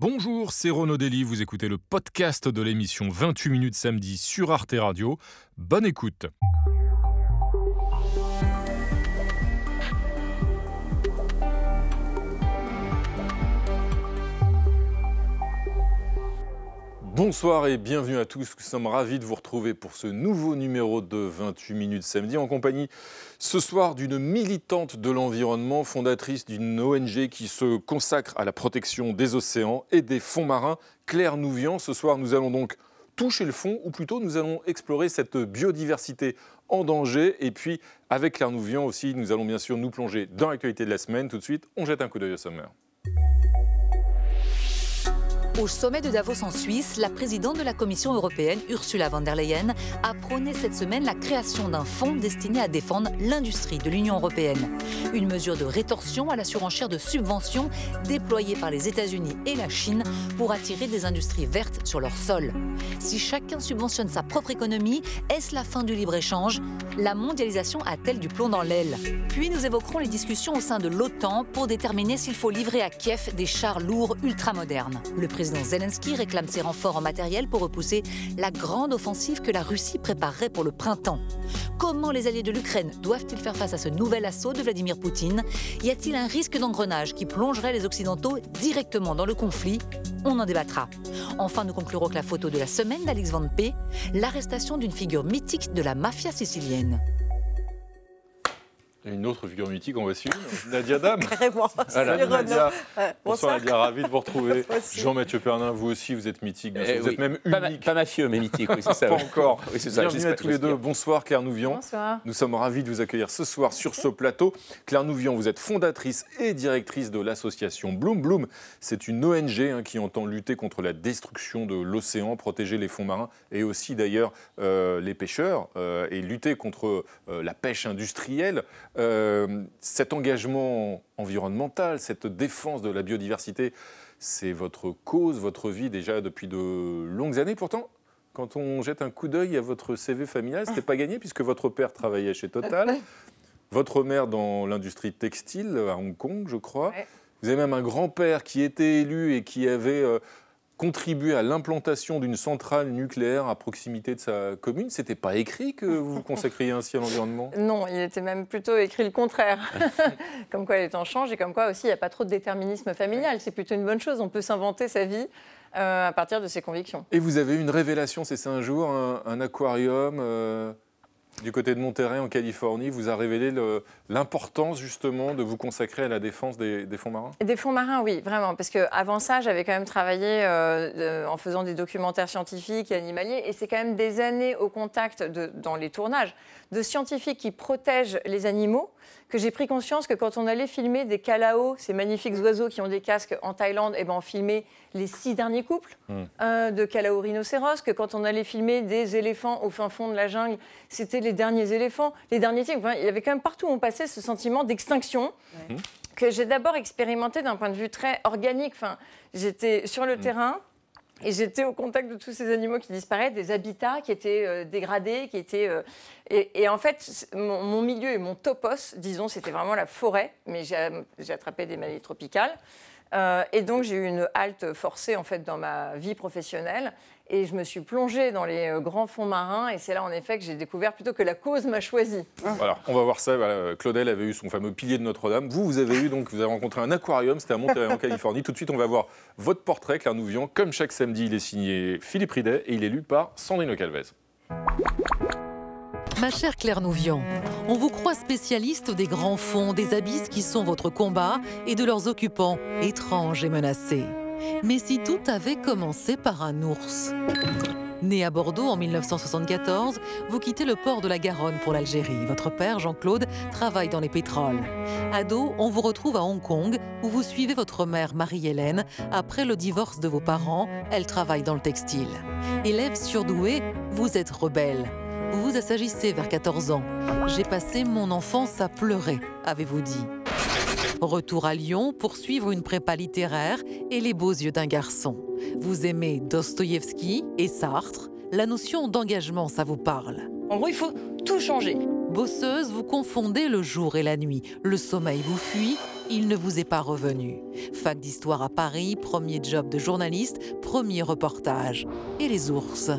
Bonjour, c'est Renaud Dely, vous écoutez le podcast de l'émission 28 minutes samedi sur Arte Radio. Bonne écoute. Bonsoir et bienvenue à tous. Nous sommes ravis de vous retrouver pour ce nouveau numéro de 28 minutes samedi en compagnie ce soir d'une militante de l'environnement, fondatrice d'une ONG qui se consacre à la protection des océans et des fonds marins, Claire Nouvian. Ce soir, nous allons donc toucher le fond, ou plutôt nous allons explorer cette biodiversité en danger. Et puis, avec Claire Nouvian aussi, nous allons bien sûr nous plonger dans l'actualité de la semaine. Tout de suite, on jette un coup d'œil au sommaire. Au sommet de Davos en Suisse, la présidente de la Commission européenne, Ursula von der Leyen, a prôné cette semaine la création d'un fonds destiné à défendre l'industrie de l'Union européenne. Une mesure de rétorsion à la surenchère de subventions déployée par les États-Unis et la Chine pour attirer des industries vertes sur leur sol. Si chacun subventionne sa propre économie, est-ce la fin du libre-échange? La mondialisation a-t-elle du plomb dans l'aile? Puis nous évoquerons les discussions au sein de l'OTAN pour déterminer s'il faut livrer à Kiev des chars lourds ultramodernes. Le Zelensky réclame ses renforts en matériel pour repousser la grande offensive que la Russie préparerait pour le printemps. Comment les alliés de l'Ukraine doivent-ils faire face à ce nouvel assaut de Vladimir Poutine? Y a-t-il un risque d'engrenage qui plongerait les Occidentaux directement dans le conflit? On en débattra. Enfin, nous conclurons avec la photo de la semaine d'Alix Van P, l'arrestation d'une figure mythique de la mafia sicilienne. Une autre figure mythique, on va suivre, Nadia Dame. Carrément. Voilà, Nadia. Bonsoir Nadia, ravi de vous retrouver. Jean-Mathieu Pernin, vous aussi, vous êtes mythique. Eh vous oui. êtes même Pas, ma- unique. pas mafieux, mais mythique, oui, c'est ça. Pas oui. encore. Oui, ça. Bienvenue à tous les deux. Bonsoir Claire Nouvian. Bonsoir. Nous sommes ravis de vous accueillir ce soir sur ce plateau. Claire Nouvian, vous êtes fondatrice et directrice de l'association Bloom Bloom. C'est une ONG hein, qui entend lutter contre la destruction de l'océan, protéger les fonds marins et aussi d'ailleurs euh, les pêcheurs euh, et lutter contre euh, la pêche industrielle. Euh, cet engagement environnemental, cette défense de la biodiversité, c'est votre cause, votre vie déjà depuis de longues années. Pourtant, quand on jette un coup d'œil à votre CV familial, c'était pas gagné puisque votre père travaillait chez Total, votre mère dans l'industrie textile à Hong Kong, je crois. Ouais. Vous avez même un grand-père qui était élu et qui avait euh, contribué à l'implantation d'une centrale nucléaire à proximité de sa commune. C'était pas écrit que vous vous consacriez ainsi à l'environnement? Non, il était même plutôt écrit le contraire. comme quoi les temps changent et comme quoi aussi il n'y a pas trop de déterminisme familial. C'est plutôt une bonne chose. On peut s'inventer sa vie euh, à partir de ses convictions. Et vous avez eu une révélation, c'est ça un jour, un, un aquarium euh, du côté de Monterrey en Californie vous a révélé l'importance justement de vous consacrer à la défense des, fonds marins? Des fonds marins, oui, vraiment. Parce qu'avant ça, j'avais quand même travaillé euh, en faisant des documentaires scientifiques et animaliers. Et c'est quand même des années au contact, dans les tournages, de scientifiques qui protègent les animaux que j'ai pris conscience que quand on allait filmer des calaos, ces magnifiques oiseaux qui ont des casques en Thaïlande, eh ben on filmait les six derniers couples Mm. euh, de calao rhinocéros, que quand on allait filmer des éléphants au fin fond de la jungle, c'était les derniers éléphants, les derniers tigres. Enfin, il y avait quand même partout où on passait ce sentiment d'extinction que j'ai d'abord expérimenté d'un point de vue très organique. Enfin, j'étais sur le terrain. Et j'étais au contact de tous ces animaux qui disparaissent, des habitats qui étaient euh, dégradés, qui étaient. euh, et, en fait, mon, milieu et mon topos, disons, c'était vraiment la forêt, mais j'ai attrapé des maladies tropicales. Euh, et donc, j'ai eu une halte forcée, en fait, dans ma vie professionnelle. Et je me suis plongée dans les euh, grands fonds marins. Et c'est là, en effet, que j'ai découvert plutôt que la cause m'a choisi. Voilà, on va voir ça. Voilà, Claudel avait eu son fameux pilier de Notre-Dame. Vous, vous avez eu donc, vous avez rencontré un aquarium, c'était à Monterrey en Californie. Tout de suite, on va voir votre portrait, Claire Nouvian. Comme chaque samedi, il est signé Philippe Ridet et il est lu par Sandrine Calvez. Ma chère Claire Nouvian, on vous croit spécialiste des grands fonds, des abysses qui sont votre combat et de leurs occupants étranges et menacés. Mais si tout avait commencé par un ours Né à Bordeaux en 1974, vous quittez le port de la Garonne pour l'Algérie. Votre père, Jean-Claude, travaille dans les pétroles. Ado, on vous retrouve à Hong Kong où vous suivez votre mère, Marie-Hélène. Après le divorce de vos parents, elle travaille dans le textile. Élève surdoué, vous êtes rebelle. Vous vous assagissez vers 14 ans. J'ai passé mon enfance à pleurer, avez-vous dit. Retour à Lyon pour suivre une prépa littéraire et les beaux yeux d'un garçon. Vous aimez Dostoïevski et Sartre. La notion d'engagement, ça vous parle? En gros, il faut tout changer. Bosseuse, vous confondez le jour et la nuit. Le sommeil vous fuit il ne vous est pas revenu. Fac d'histoire à Paris, premier job de journaliste, premier reportage. Et les ours?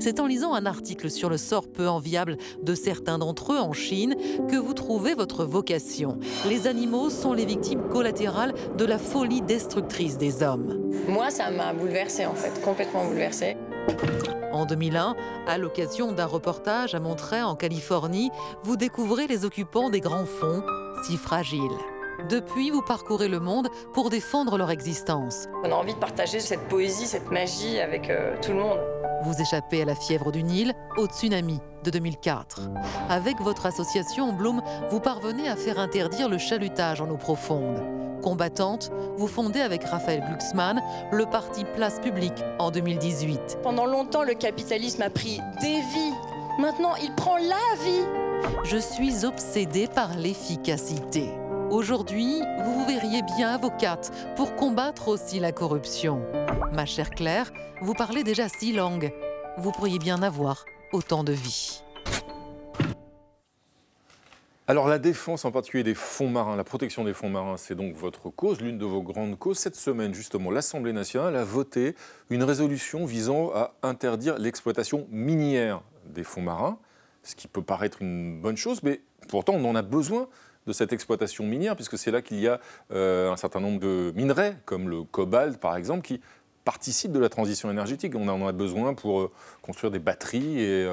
C'est en lisant un article sur le sort peu enviable de certains d'entre eux en Chine que vous trouvez votre vocation. Les animaux sont les victimes collatérales de la folie destructrice des hommes. Moi, ça m'a bouleversée en fait, complètement bouleversée. En 2001, à l'occasion d'un reportage à Monterey en Californie, vous découvrez les occupants des grands fonds, si fragiles. Depuis, vous parcourez le monde pour défendre leur existence. On a envie de partager cette poésie, cette magie avec euh, tout le monde. Vous échappez à la fièvre du Nil, au tsunami de 2004. Avec votre association Bloom, vous parvenez à faire interdire le chalutage en eau profonde. Combattante, vous fondez avec Raphaël Glucksmann le parti Place Publique en 2018. Pendant longtemps, le capitalisme a pris des vies. Maintenant, il prend la vie. Je suis obsédée par l'efficacité. Aujourd'hui, vous vous verriez bien avocate pour combattre aussi la corruption. Ma chère Claire, vous parlez déjà six langues. Vous pourriez bien avoir autant de vie. Alors la défense en particulier des fonds marins, la protection des fonds marins, c'est donc votre cause, l'une de vos grandes causes. Cette semaine, justement, l'Assemblée nationale a voté une résolution visant à interdire l'exploitation minière des fonds marins, ce qui peut paraître une bonne chose, mais pourtant on en a besoin de cette exploitation minière, puisque c'est là qu'il y a euh, un certain nombre de minerais, comme le cobalt par exemple, qui participent de la transition énergétique. On en a besoin pour euh, construire des batteries et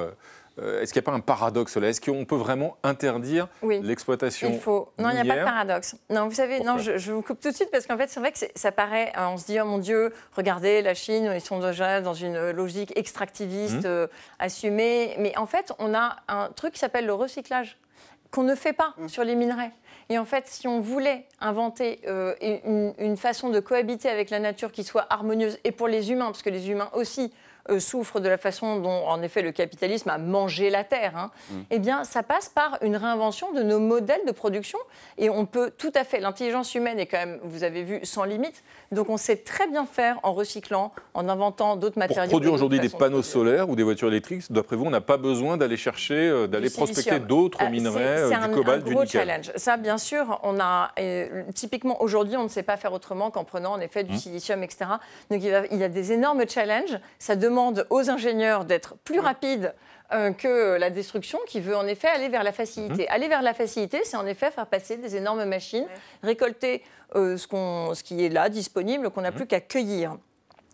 euh, est-ce qu'il n'y a pas un paradoxe là? Est-ce qu'on peut vraiment interdire l'exploitation Il faut. Non, il n'y a pas de paradoxe. Non, vous savez, non, je, vous coupe tout de suite parce qu'en fait, c'est vrai que ça paraît. On se dit, oh mon Dieu, regardez, la Chine, ils sont déjà dans une logique extractiviste mmh. assumée. Mais en fait, on a un truc qui s'appelle le recyclage qu'on ne fait pas mm. sur les minerais. Et en fait, si on voulait inventer euh, une, façon de cohabiter avec la nature qui soit harmonieuse, et pour les humains, parce que les humains aussi euh, souffrent de la façon dont, en effet, le capitalisme a mangé la terre, hein, mm. eh bien, ça passe par une réinvention de nos modèles de production. Et on peut tout à fait, l'intelligence humaine est quand même, vous avez vu, sans limite. Donc, on sait très bien faire en recyclant, en inventant d'autres matériaux. Pour produire aujourd'hui des panneaux solaires ou des voitures électriques, d'après vous, on n'a pas besoin d'aller chercher, euh, d'aller prospecter d'autres ah, minerais, euh, du cobalt, du nickel. C'est un gros challenge. Ça, bien sûr, on a typiquement aujourd'hui, on ne sait pas faire autrement qu'en prenant en effet du mm. silicium, etc. Donc, il, il y a des énormes challenges. Ça demande demande aux ingénieurs d'être plus rapides euh, que la destruction, qui veut en effet aller vers la facilité. Mhm. Aller vers la facilité, c'est en effet faire passer des énormes machines, récolter euh, ce, ce, qui est là, disponible, qu'on n'a mhm. plus qu'à cueillir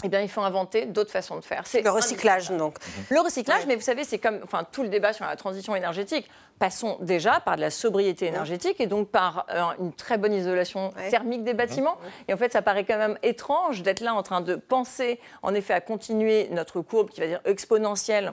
eh bien, il faut inventer d'autres façons de faire. C'est le recyclage, donc. Le recyclage, mais vous savez, c'est comme enfin, tout le débat sur la transition énergétique. Passons déjà par de la sobriété énergétique et donc par euh, une très bonne isolation thermique des bâtiments. Et en fait, ça paraît quand même étrange d'être là en train de penser, en effet, à continuer notre courbe qui va dire exponentielle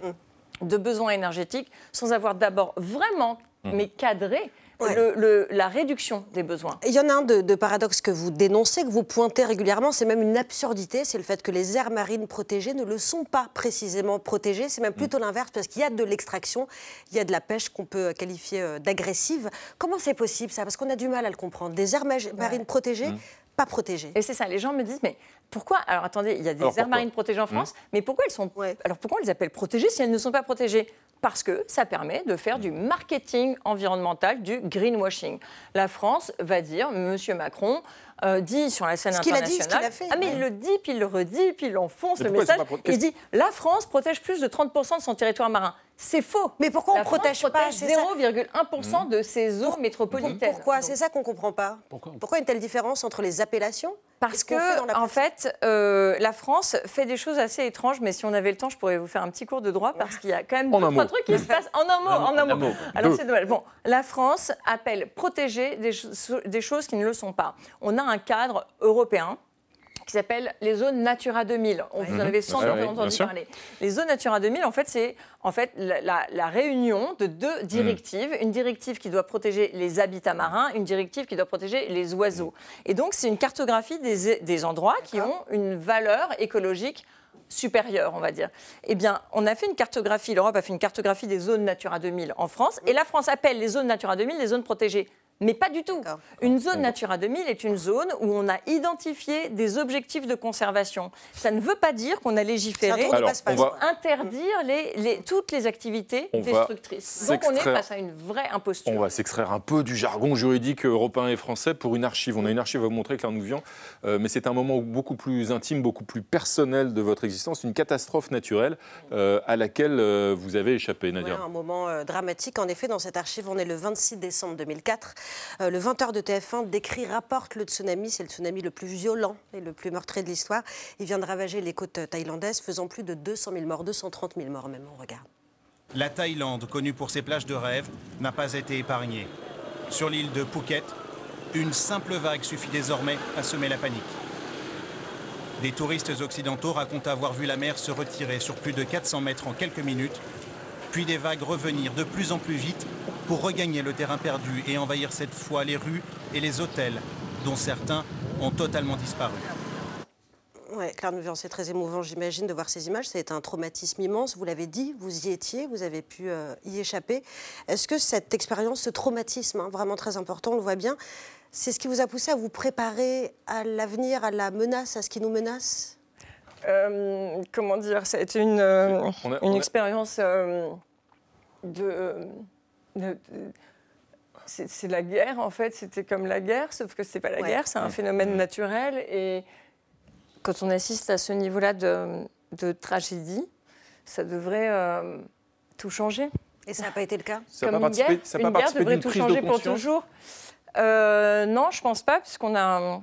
mm. de besoins énergétiques sans avoir d'abord vraiment, mm. mais cadré la réduction des besoins. Il y en a un de, paradoxe que vous dénoncez, que vous pointez régulièrement, c'est même une absurdité, c'est le fait que les aires marines protégées ne le sont pas précisément protégées, c'est même mm. plutôt l'inverse, parce qu'il y a de l'extraction, il y a de la pêche qu'on peut qualifier euh, d'agressive. Comment c'est possible ça? Parce qu'on a du mal à le comprendre. Des aires marines protégées, mm. pas protégées. Et c'est ça, les gens me disent, mais pourquoi? Alors attendez, il y a des aires marines protégées en mm. France, mais pourquoi elles sont Alors pourquoi on les appelle protégées si elles ne sont pas protégées? Parce que ça permet de faire du marketing environnemental, du greenwashing. La France va dire, Monsieur Macron, euh, dit sur la scène internationale. A dit, ah, mais il le dit, puis il le redit, puis il enfonce le message. Il dit la France protège plus de 30% de son territoire marin. C'est faux. Mais pourquoi on ne protège, pas 0,1% de ses eaux métropolitaines. Pourquoi C'est ça qu'on ne comprend pas. Pourquoi, pourquoi une telle différence entre les appellations Parce que, en fait, euh, la France fait des choses assez étranges, mais si on avait le temps, je pourrais vous faire un petit cours de droit, parce qu'il y a quand même deux, trois trucs qui se passent en un mot. En, un, mot. Alors c'est dommage. Bon, la France appelle protéger des, des choses qui ne le sont pas. On a un cadre européen qui s'appelle les zones Natura 2000. On vous en avez sans doute entendu parler. Les zones Natura 2000, en fait, c'est en fait la, réunion de deux directives. Une directive qui doit protéger les habitats marins, une directive qui doit protéger les oiseaux. Et donc, c'est une cartographie des, des endroits qui ont une valeur écologique supérieure, on va dire. Eh bien, on a fait une cartographie, l'Europe a fait une cartographie des zones Natura 2000 en France, et la France appelle les zones Natura 2000 les zones protégées Mais pas du tout. Une zone Natura 2000 est une zone où on a identifié des objectifs de conservation. Ça ne veut pas dire qu'on a légiféré pour interdire les, toutes les activités destructrices. Donc on est face à une vraie imposture. On va s'extraire un peu du jargon juridique européen et français pour une archive. On a une archive à vous montrer, Claire Nouvian, euh, mais c'est un moment beaucoup plus intime, beaucoup plus personnel de votre existence, une catastrophe naturelle euh, à laquelle euh, vous avez échappé, Nadia. un moment dramatique. En effet, dans cette archive, on est le 26 décembre 2004. Euh, le 20h de TF1 décrit, rapporte le tsunami. C'est le tsunami le plus violent et le plus meurtrier de l'histoire. Il vient de ravager les côtes thaïlandaises, faisant plus de 200 000 morts, 230 000 morts même. On regarde. La Thaïlande, connue pour ses plages de rêve, n'a pas été épargnée. Sur l'île de Phuket, une simple vague suffit désormais à semer la panique. Des touristes occidentaux racontent avoir vu la mer se retirer sur plus de 400 mètres en quelques minutes, puis des vagues revenir de plus en plus vite pour regagner le terrain perdu et envahir cette fois les rues et les hôtels, dont certains ont totalement disparu. Ouais, Claire Nouvian, c'est très émouvant, j'imagine, de voir ces images. Ça a été un traumatisme immense. Vous l'avez dit, vous y étiez, vous avez pu euh, y échapper. Est-ce que cette expérience, ce traumatisme, hein, vraiment très important, on le voit bien, c'est ce qui vous a poussé à vous préparer à l'avenir, à la menace, à ce qui nous menace? Euh, Comment dire Ça a été une, euh, une expérience de c'est la guerre, en fait. C'était comme la guerre, sauf que c'est pas la guerre, c'est un phénomène naturel. Et quand on assiste à ce niveau-là de, tragédie, ça devrait euh, tout changer. Et ça n'a pas été le cas? Ça Comme une guerre, ça une guerre devrait tout changer pour toujours. Euh, non, je pense pas, puisqu'on a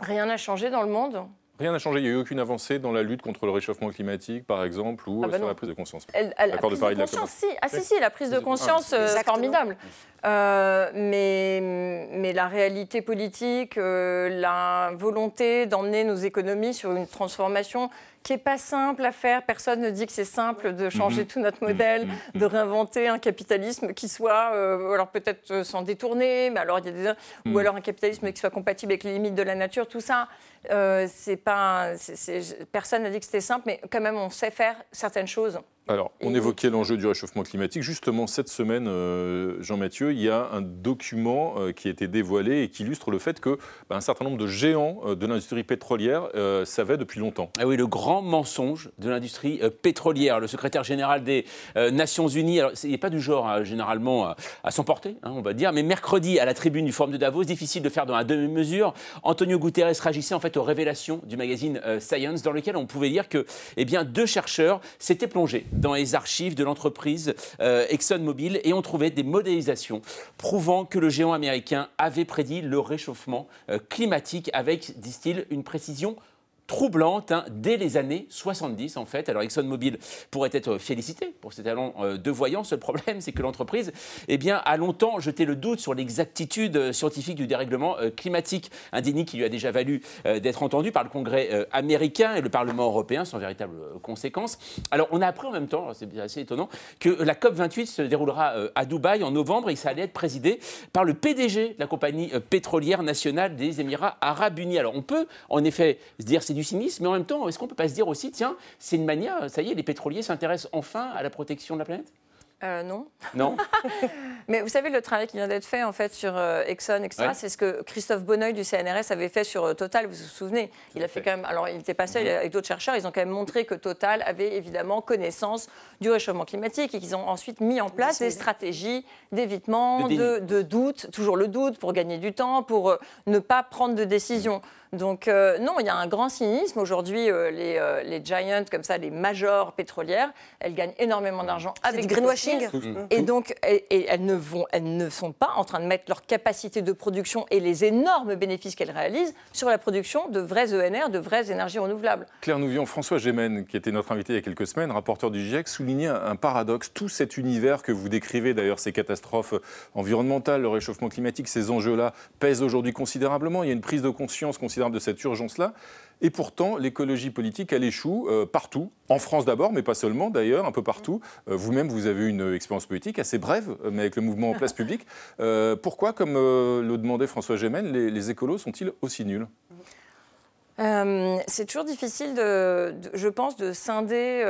rien à changer dans le monde. Rien n'a changé, il n'y a eu aucune avancée dans la lutte contre le réchauffement climatique, par exemple, ou ah bah sur la prise de conscience. L'accord de Paris de, conscience, si. Ah si, si, la prise de conscience, euh, formidable. Euh, mais, mais la réalité politique, euh, la volonté d'emmener nos économies sur une transformation qui n'est pas simple à faire. Personne ne dit que c'est simple de changer mhm. tout notre modèle, mhm. de réinventer un capitalisme qui soit, euh, alors peut-être s'en détourner, mais alors il y a des, ou mhm. alors un capitalisme qui soit compatible avec les limites de la nature. Tout ça, euh, c'est pas, personne n'a dit que c'était simple, mais quand même on sait faire certaines choses. Alors, on évoquait l'enjeu du réchauffement climatique. Justement, cette semaine, euh, Jean-Mathieu, il y a un document euh, qui a été dévoilé et qui illustre le fait que bah, un certain nombre de géants euh, de l'industrie pétrolière savaient depuis longtemps. Ah oui, le grand mensonge de l'industrie pétrolière. Le secrétaire général des Nations Unies, alors il n'est pas du genre hein, généralement à, s'emporter, hein, on va dire, mais mercredi à la tribune du Forum de Davos, difficile de faire dans la demi-mesure, Antonio Guterres réagissait en fait aux révélations du magazine Science, dans lequel on pouvait lire que eh bien, deux chercheurs s'étaient plongés dans les archives de l'entreprise euh, ExxonMobil et on trouvait des modélisations prouvant que le géant américain avait prédit le réchauffement euh, climatique avec, disent-ils, une précision troublante hein, dès les années 70 en fait. Alors ExxonMobil pourrait être félicité pour ses talents euh, de voyance. Le problème, c'est que l'entreprise eh bien, a longtemps jeté le doute sur l'exactitude euh, scientifique du dérèglement euh, climatique, un déni qui lui a déjà valu d'être entendu par le Congrès américain et le Parlement européen sans véritable conséquence. Alors on a appris en même temps, c'est assez étonnant, que la COP28 se déroulera à Dubaï en novembre et ça allait être présidé par le PDG de la compagnie pétrolière nationale des Émirats arabes unis. Alors on peut en effet se dire c'est du cynisme, mais en même temps, est-ce qu'on ne peut pas se dire aussi, tiens, c'est une manière, ça y est, les pétroliers s'intéressent enfin à la protection de la planète? Euh, non. Non. Mais vous savez, le travail qui vient d'être fait en fait sur euh, Exxon, etc., c'est ce que Christophe Bonneuil du CNRS avait fait sur euh, Total. Vous vous souvenez? Il a fait quand même. Alors, il n'était pas seul, mhm. avec d'autres chercheurs. Ils ont quand même montré que Total avait évidemment connaissance du réchauffement climatique et qu'ils ont ensuite mis en place des stratégies d'évitement, de, de, doute, toujours le doute pour gagner du temps, pour ne pas prendre de décision. Donc non, il y a un grand cynisme. Aujourd'hui, les, les, giants, comme ça, les majors pétrolières, elles gagnent énormément d'argent avec du greenwashing. Et donc, et, elles, ne vont, elles ne sont pas en train de mettre leur capacité de production et les énormes bénéfices qu'elles réalisent sur la production de vrais ENR, de vraies énergies renouvelables. Claire Nouvion, François Gémen, qui était notre invité il y a quelques semaines, rapporteur du GIEC, soulignait un paradoxe. Tout cet univers que vous décrivez, d'ailleurs, ces catastrophes environnementales, le réchauffement climatique, ces enjeux-là pèsent aujourd'hui considérablement. Il y a une prise de conscience considérable de cette urgence-là. Et pourtant, l'écologie politique, elle échoue euh, partout, en France d'abord, mais pas seulement d'ailleurs, un peu partout. Euh, vous-même, vous avez eu une expérience politique assez brève, euh, mais avec le mouvement en place publique. pourquoi, comme le demandait François Gémen, les, écolos sont-ils aussi nuls? C'est toujours difficile, de, je pense, de scinder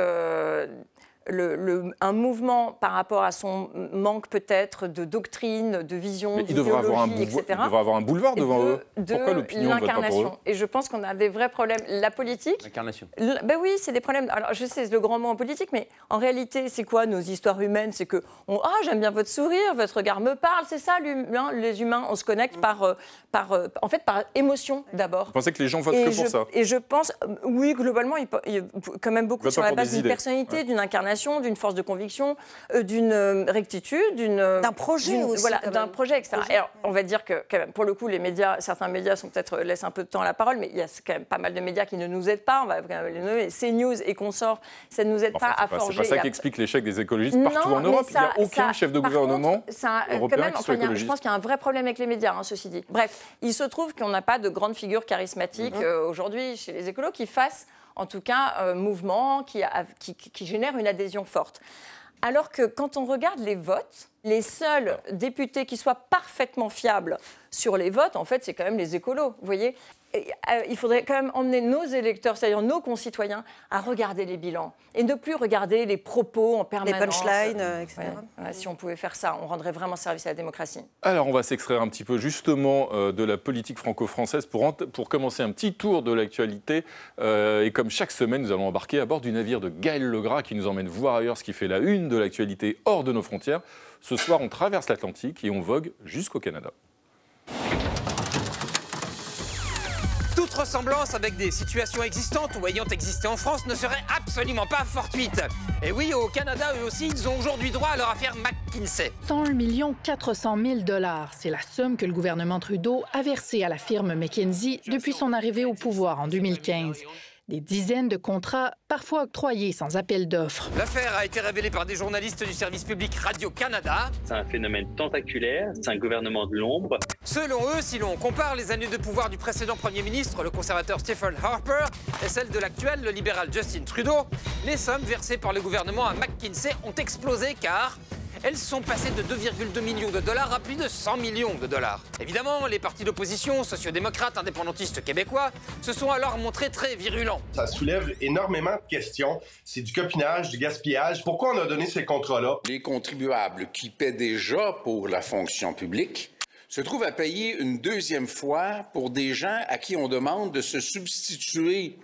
le, un mouvement par rapport à son manque peut-être de doctrine, de vision, il devrait avoir, un etc. il devrait avoir un boulevard devant eux. Pourquoi l'opinion eux Et je pense qu'on a des vrais problèmes. La politique. L'incarnation. Ben oui, c'est des problèmes. Alors je sais, c'est le grand mot en politique, mais en réalité, c'est quoi nos histoires humaines? C'est que ah j'aime bien votre sourire, votre regard me parle. C'est ça, les humains, on se connecte par, euh, par, euh, en fait, par émotion d'abord. Vous pensez que les gens votent que pour ça? Et je pense, euh, oui, globalement, il y a quand même beaucoup sur la base d'une personnalité, d'une incarnation, d'une force de conviction, euh, d'une euh, rectitude, d'une d'un projet aussi, voilà, d'un projet, etc. Alors, on va dire que quand même, pour le coup, les médias, certains médias sont peut-être laissent un peu de temps à la parole, mais il y a quand même pas mal de médias qui ne nous aident pas. On va quand même les nommer. CNews et consorts, ça ne nous aide pas à forger. C'est pas ça qui explique l'échec des écologistes partout en Europe. il n'y a aucun chef de gouvernement ça, européen qui soit écologiste. Je pense qu'il y a un vrai problème avec les médias, hein, ceci dit. Bref, il se trouve qu'on n'a pas de grandes figures charismatiques mhm. euh, aujourd'hui chez les écolos qui fassent en tout cas un mouvement qui, qui, qui, génère une adhésion forte. Alors que quand on regarde les votes, les seuls députés qui soient parfaitement fiables sur les votes, en fait, c'est quand même les écolos. Vous voyez euh, il faudrait quand même emmener nos électeurs, c'est-à-dire nos concitoyens, à regarder les bilans et ne plus regarder les propos en permanence. Les punchlines, euh, etc. si on pouvait faire ça, on rendrait vraiment service à la démocratie. Alors, on va s'extraire un petit peu justement euh, de la politique franco-française pour, pour commencer un petit tour de l'actualité. et comme chaque semaine, nous allons embarquer à bord du navire de Gaël Legras qui nous emmène voir ailleurs ce qui fait la une de l'actualité hors de nos frontières. Ce soir, on traverse l'Atlantique et on vogue jusqu'au Canada. Toute ressemblance avec des situations existantes ou ayant existé en France ne serait absolument pas fortuite. Et oui, au Canada, eux aussi, ils ont aujourd'hui droit à leur affaire McKinsey. 101 400 000 dollars, c'est la somme que le gouvernement Trudeau a versée à la firme McKinsey depuis son arrivée au pouvoir en 2015 des dizaines de contrats, parfois octroyés sans appel d'offres. L'affaire a été révélée par des journalistes du service public Radio-Canada. C'est un phénomène tentaculaire, c'est un gouvernement de l'ombre. Selon eux, si l'on compare les années de pouvoir du précédent Premier ministre, le conservateur Stephen Harper, et celles de l'actuel, le libéral Justin Trudeau, les sommes versées par le gouvernement à McKinsey ont explosé car elles sont passées de 2,2 millions de dollars à plus de 100 millions de dollars. Évidemment, les partis d'opposition, sociodémocrates, indépendantistes québécois, se sont alors montrés très virulents. Ça soulève énormément de questions. C'est du copinage, du gaspillage. Pourquoi on a donné ces contrats-là? Les contribuables qui paient déjà pour la fonction publique se trouvent à payer une deuxième fois pour des gens à qui on demande de se substituer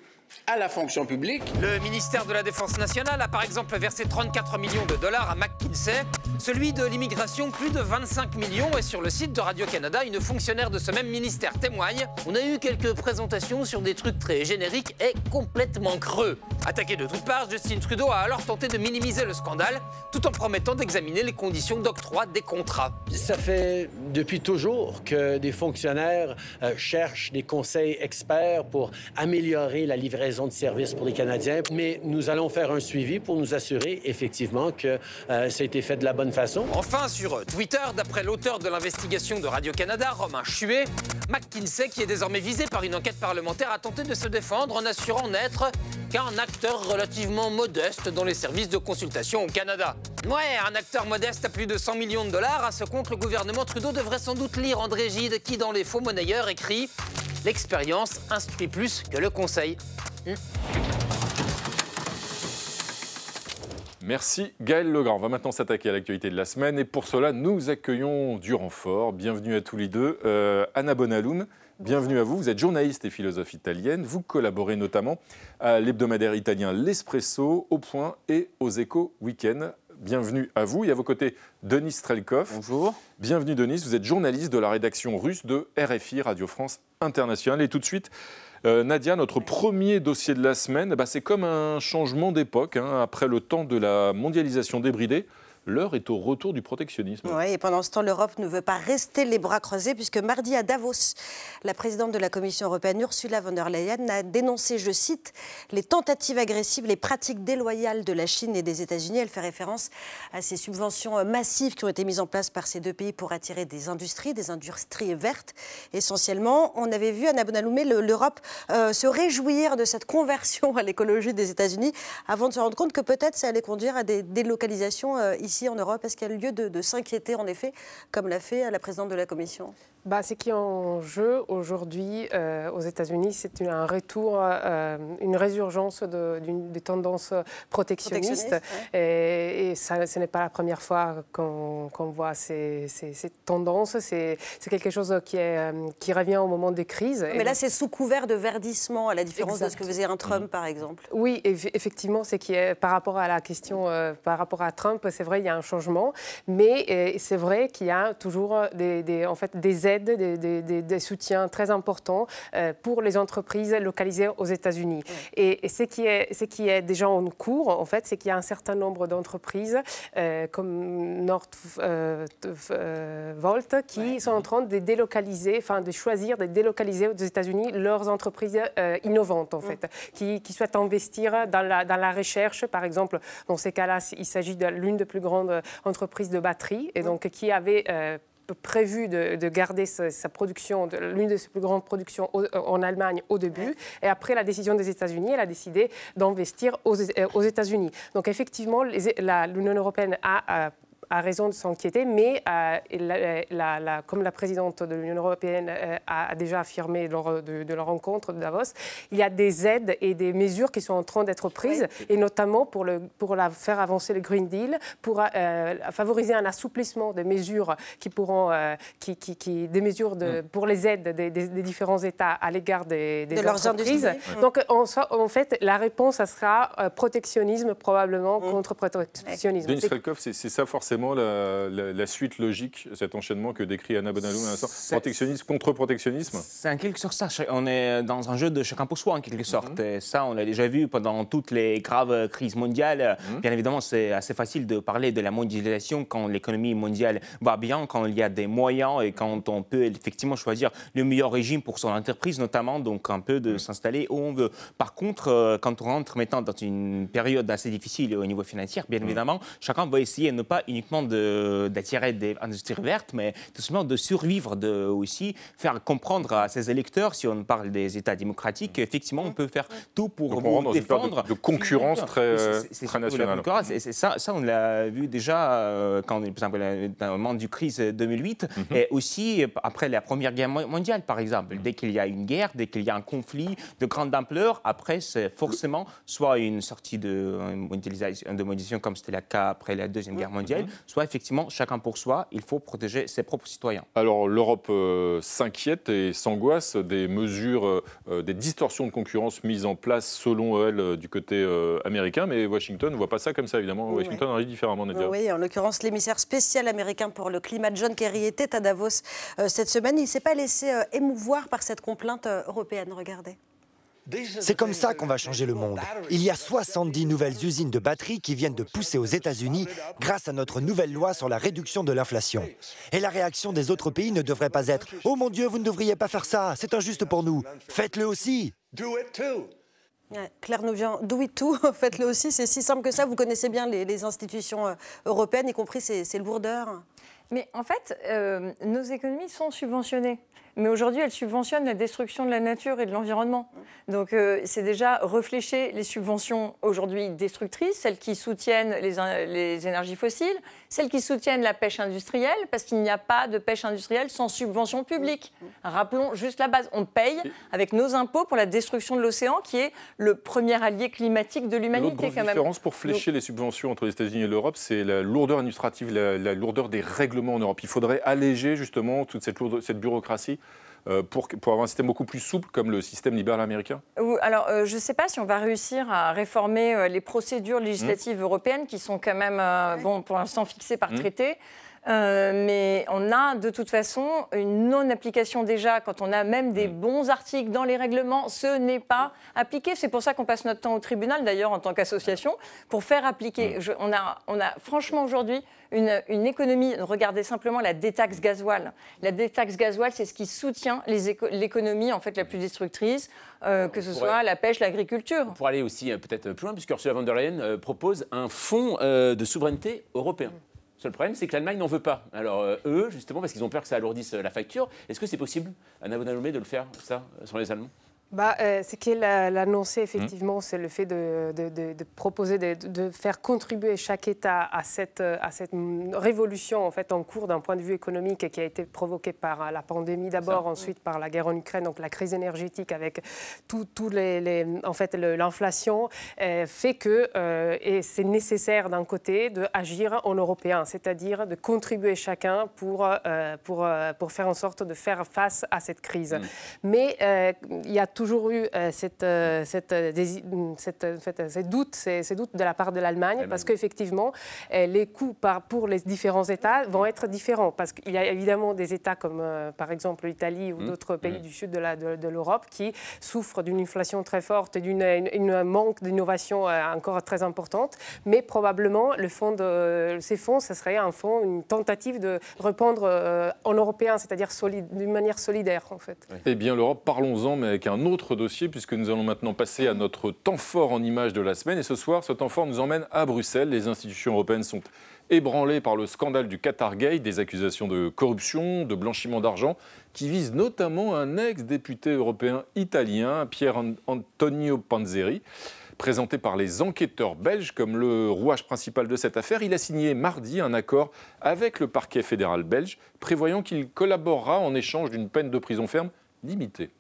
à la fonction publique. Le ministère de la Défense nationale a par exemple versé 34 millions de dollars à McKinsey. Celui de l'immigration, plus de 25 millions. Et sur le site de Radio-Canada, une fonctionnaire de ce même ministère témoigne. On a eu quelques présentations sur des trucs très génériques et complètement creux. Attaqué de toutes parts, Justin Trudeau a alors tenté de minimiser le scandale, tout en promettant d'examiner les conditions d'octroi des contrats. Ça fait depuis toujours que des fonctionnaires euh, cherchent des conseils experts pour améliorer la livraison raison de service pour les Canadiens, mais nous allons faire un suivi pour nous assurer effectivement que euh, ça a été fait de la bonne façon. Enfin, sur Twitter, d'après l'auteur de l'investigation de Radio-Canada, Romain Chuet, McKinsey, qui est désormais visé par une enquête parlementaire, a tenté de se défendre en assurant n'être qu'un acteur relativement modeste dans les services de consultation au Canada. Ouais, un acteur modeste à plus de 100 millions de dollars, à ce compte, le gouvernement Trudeau devrait sans doute lire André Gide, qui, dans Les Faux Monnayeurs, écrit L'expérience instruit plus que le conseil. Hmm. Merci Gaël Legrand. On va maintenant s'attaquer à l'actualité de la semaine et pour cela, nous accueillons du renfort. Bienvenue à tous les deux. Euh, Anna Bonaloun, bienvenue à vous. Vous êtes journaliste et philosophe italienne. Vous collaborez notamment à l'hebdomadaire italien L'Espresso, Au Point et aux Échos Week-end. Bienvenue à vous et à vos côtés Denis Strelkov. Bonjour. Bienvenue Denis, vous êtes journaliste de la rédaction russe de RFI Radio France Internationale. Et tout de suite, euh, Nadia, notre premier dossier de la semaine, bah, c'est comme un changement d'époque. Hein. après le temps de la mondialisation débridée, l'heure est au retour du protectionnisme. Oui, et pendant ce temps, l'Europe ne veut pas rester les bras croisés, puisque mardi à Davos, la présidente de la Commission européenne, Ursula von der Leyen, a dénoncé, je cite, les tentatives agressives, les pratiques déloyales de la Chine et des États-Unis. Elle fait référence à ces subventions massives qui ont été mises en place par ces deux pays pour attirer des industries, des industries vertes essentiellement. On avait vu, Anna Bonaloumé, l'Europe euh, se réjouir de cette conversion à l'écologie des États-Unis avant de se rendre compte que peut-être ça allait conduire à des délocalisations euh, ici en Europe? Est-ce qu'il y a lieu de, de s'inquiéter, en effet, comme l'a fait la présidente de la Commission? Bah, Ce qui est en jeu aujourd'hui euh, aux États-Unis, c'est un retour, euh, une résurgence de, des tendances protectionnistes. Et, ça, ce n'est pas la première fois qu'on voit ces, ces, tendances. C'est quelque chose qui, est, euh, qui revient au moment des crises. Mais là, c'est sous couvert de verdissement, à la différence de ce que faisait un Trump, mmh. par exemple. Oui, effectivement, c'est qui est par rapport à la question, par rapport à Trump, c'est vrai, il y a un changement. Mais c'est vrai qu'il y a toujours des, des, en fait, des aides des, soutiens très importants euh, pour les entreprises localisées aux États-Unis. Et, ce, qui est, ce qui est déjà en cours, en fait, c'est qu'il y a un certain nombre d'entreprises euh, comme Northvolt euh, qui sont en train de délocaliser, enfin de choisir de délocaliser aux États-Unis leurs entreprises innovantes, en fait, qui, qui, souhaitent investir dans la, dans la recherche, par exemple. Dans ces cas-là, il s'agit de l'une des plus grandes entreprises de batterie, et donc qui avait prévu de, garder sa, production, l'une de ses plus grandes productions en Allemagne au début. Et après la décision des États-Unis, elle a décidé d'investir aux, aux États-Unis. Donc effectivement, l'Union européenne a, a a raison de s'inquiéter, mais euh, la, comme la présidente de l'Union européenne euh, a, déjà affirmé lors de, de, leur rencontre de Davos, il y a des aides et des mesures qui sont en train d'être prises, et notamment pour, le, pour la, faire avancer le Green Deal, pour euh, favoriser un assouplissement des mesures qui pourront, qui, qui, des mesures de, mm. pour les aides des, des, différents États à l'égard des, des de entreprises. Donc, en, en, fait, la réponse, ça sera protectionnisme probablement mm. contre protectionnisme. Denis c'est ça forcément la, suite logique, cet enchaînement que décrit Anna Bonalou à l'instant Protectionnisme contre protectionnisme C'est en quelque sorte ça. On est dans un jeu de chacun pour soi, en quelque sorte. Mhm. ça, on l'a déjà vu pendant toutes les graves crises mondiales. Mhm. Bien évidemment, c'est assez facile de parler de la mondialisation quand l'économie mondiale va bien, quand il y a des moyens et quand on peut effectivement choisir le meilleur régime pour son entreprise, notamment, donc un peu de mhm. s'installer où on veut. Par contre, euh, quand on rentre maintenant dans une période assez difficile au niveau financier, bien évidemment, chacun va essayer de ne pas uniquement d'attirer des industries vertes, mais tout simplement de survivre, de aussi faire comprendre à ses électeurs, si on parle des États démocratiques, qu'effectivement on peut faire tout pour vous défendre. De, concurrence très, très nationale. C'est ça, ça, on l'a vu déjà euh, quand, par exemple, dans le moment du crise 2008, mhm. et aussi après la Première Guerre mondiale, par exemple. Dès qu'il y a une guerre, dès qu'il y a un conflit de grande ampleur, après, c'est forcément soit une sortie de mondialisation, de mondialisation comme c'était le cas après la Deuxième Guerre mondiale, soit effectivement chacun pour soi, il faut protéger ses propres citoyens. Alors l'Europe euh, s'inquiète et s'angoisse des mesures, euh, euh, des distorsions de concurrence mises en place selon elle du côté américain, mais Washington ne voit pas ça comme ça évidemment. Washington oui. différemment, Nadia. Oui, en l'occurrence, l'émissaire spécial américain pour le climat, John Kerry, était à Davos cette semaine. Il ne s'est pas laissé émouvoir par cette complainte européenne. Regardez. C'est comme ça qu'on va changer le monde. Il y a 70 nouvelles usines de batteries qui viennent de pousser aux États-Unis grâce à notre nouvelle loi sur la réduction de l'inflation. Et la réaction des autres pays ne devrait pas être ⁇ Oh mon Dieu, vous ne devriez pas faire ça, c'est injuste pour nous, faites-le aussi !⁇ Claire Nouvian, do it too, faites-le aussi, c'est si simple que ça. Vous connaissez bien les, institutions euh, européennes, y compris ces, lourdeurs. Mais en fait, euh, nos économies sont subventionnées. Mais aujourd'hui, elle subventionne la destruction de la nature et de l'environnement. Donc, euh, c'est déjà réfléchir les subventions aujourd'hui destructrices, celles qui soutiennent les, les, énergies fossiles, celles qui soutiennent la pêche industrielle, parce qu'il n'y a pas de pêche industrielle sans subvention publique. Rappelons juste la base. On paye avec nos impôts pour la destruction de l'océan, qui est le premier allié climatique de l'humanité. La différence pour flécher les subventions entre les États-Unis et l'Europe, c'est la lourdeur administrative, la, lourdeur des règlements en Europe. Il faudrait alléger justement toute cette, cette bureaucratie pour, pour, avoir un système beaucoup plus souple comme le système libéral américain Alors, euh, je ne sais pas si on va réussir à réformer euh, les procédures législatives mmh. européennes qui sont quand même, bon, pour l'instant, fixées par mmh. traité. Mais on a de toute façon une non-application déjà quand on a même des mmh. bons articles dans les règlements. Ce n'est pas appliqué. C'est pour ça qu'on passe notre temps au tribunal, d'ailleurs, en tant qu'association, pour faire appliquer. on, a, on a franchement aujourd'hui une, économie. Regardez simplement la détaxe gasoil. La détaxe gasoil, c'est ce qui soutient l'économie en fait la plus destructrice, euh, que ce soit la pêche, l'agriculture. Pour aller aussi euh, peut-être plus loin, puisque Ursula von der Leyen euh, propose un fonds de souveraineté européen. Seul problème, c'est que l'Allemagne n'en veut pas. Alors, eux, justement, parce qu'ils ont peur que ça alourdisse la facture, est-ce que c'est possible, Anna Bonalomé, de le faire, ça, sur les Allemands? Bah, euh, Ce qu'elle a annoncé, effectivement, c'est le fait de, de, proposer de, faire contribuer chaque État à cette, à cette révolution en, fait, en cours d'un point de vue économique qui a été provoquée par la pandémie d'abord, ensuite par la guerre en Ukraine, donc la crise énergétique avec tout, les, en fait, l'inflation, euh, fait que euh, et c'est nécessaire d'un côté d'agir en européen, c'est-à-dire de contribuer chacun pour, pour, pour faire en sorte de faire face à cette crise. Mm. Mais il y a toujours eu euh, cette, euh, cette, euh, cette, ces, doutes, ces, doutes de la part de l'Allemagne, parce qu'effectivement, les coûts par, pour les différents États vont être différents. Parce qu'il y a évidemment des États comme, par exemple, l'Italie ou mmh. d'autres pays mmh. du sud de l'Europe de, qui souffrent d'une inflation très forte et d'un manque d'innovation encore très importante. Mais probablement, le fond de, ces fonds, ce serait un fonds, une tentative de reprendre en européen, c'est-à-dire d'une manière solidaire, en fait. Eh bien, l'Europe, parlons-en, mais avec un dossier, puisque nous allons maintenant passer à notre temps fort en images de la semaine. Et ce soir, ce temps fort nous emmène à Bruxelles. Les institutions européennes sont ébranlées par le scandale du Qatar Gate, des accusations de corruption, de blanchiment d'argent, qui visent notamment un ex-député européen italien, Pierre Antonio Panzeri. Présenté par les enquêteurs belges comme le rouage principal de cette affaire, il a signé mardi un accord avec le parquet fédéral belge, prévoyant qu'il collaborera en échange d'une peine de prison ferme limitée.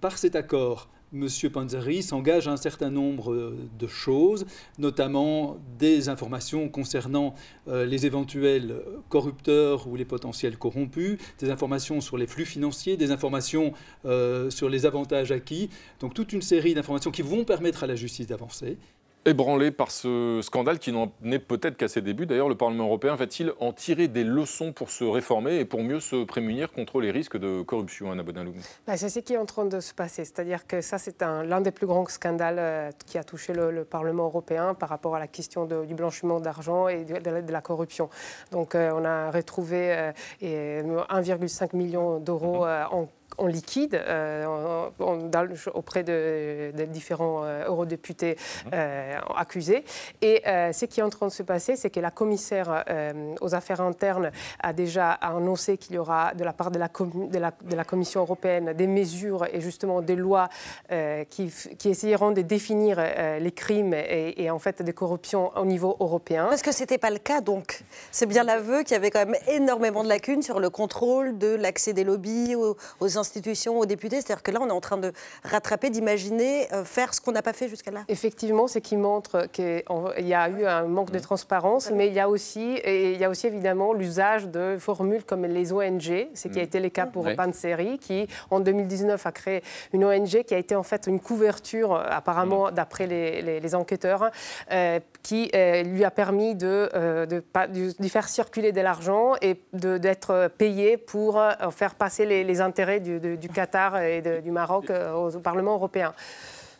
Par cet accord, M. Panzeri s'engage à un certain nombre euh, de choses, notamment des informations concernant euh, les éventuels corrupteurs ou les potentiels corrompus, des informations sur les flux financiers, des informations euh, sur les avantages acquis, donc toute une série d'informations qui vont permettre à la justice d'avancer ébranlé par ce scandale qui n'en est peut-être qu'à ses débuts. D'ailleurs, le Parlement européen va-t-il en tirer des leçons pour se réformer et pour mieux se prémunir contre les risques de corruption, Anna Bonaloum bah, C'est ce qui est en train de se passer. C'est-à-dire que ça, c'est l'un des plus grands scandales euh, qui a touché le, Parlement européen par rapport à la question du blanchiment d'argent et de, la corruption. Donc, euh, on a retrouvé 1,5 euh, million d'euros mhm. en en liquide euh, auprès de, différents euh, eurodéputés mhm. euh, accusés. Et ce qui est en train de se passer, c'est que la commissaire aux affaires internes a déjà annoncé qu'il y aura de la part de la, de la, Commission européenne des mesures et justement des lois qui, qui, essayeront de définir les crimes et, en fait des corruptions au niveau européen. Parce que ce n'était pas le cas, donc. C'est bien l'aveu qu'il y avait quand même énormément de lacunes sur le contrôle de l'accès des lobbies aux, aux institutions, aux députés C'est-à-dire que là, on est en train de rattraper, d'imaginer euh, faire ce qu'on n'a pas fait jusqu'à là. Effectivement, c'est qui montre qu'il y a eu un manque de transparence, mais il y a aussi, et il y a aussi évidemment l'usage de formules comme les ONG, ce qui a mmh. été le cas pour oui. Panseri, qui en 2019 a créé une ONG qui a été en fait une couverture, euh, apparemment mmh. d'après les, enquêteurs, euh, qui lui a permis de, de, faire circuler de l'argent et d'être payé pour faire passer les, les intérêts du, du Qatar et du Maroc euh, au Parlement européen.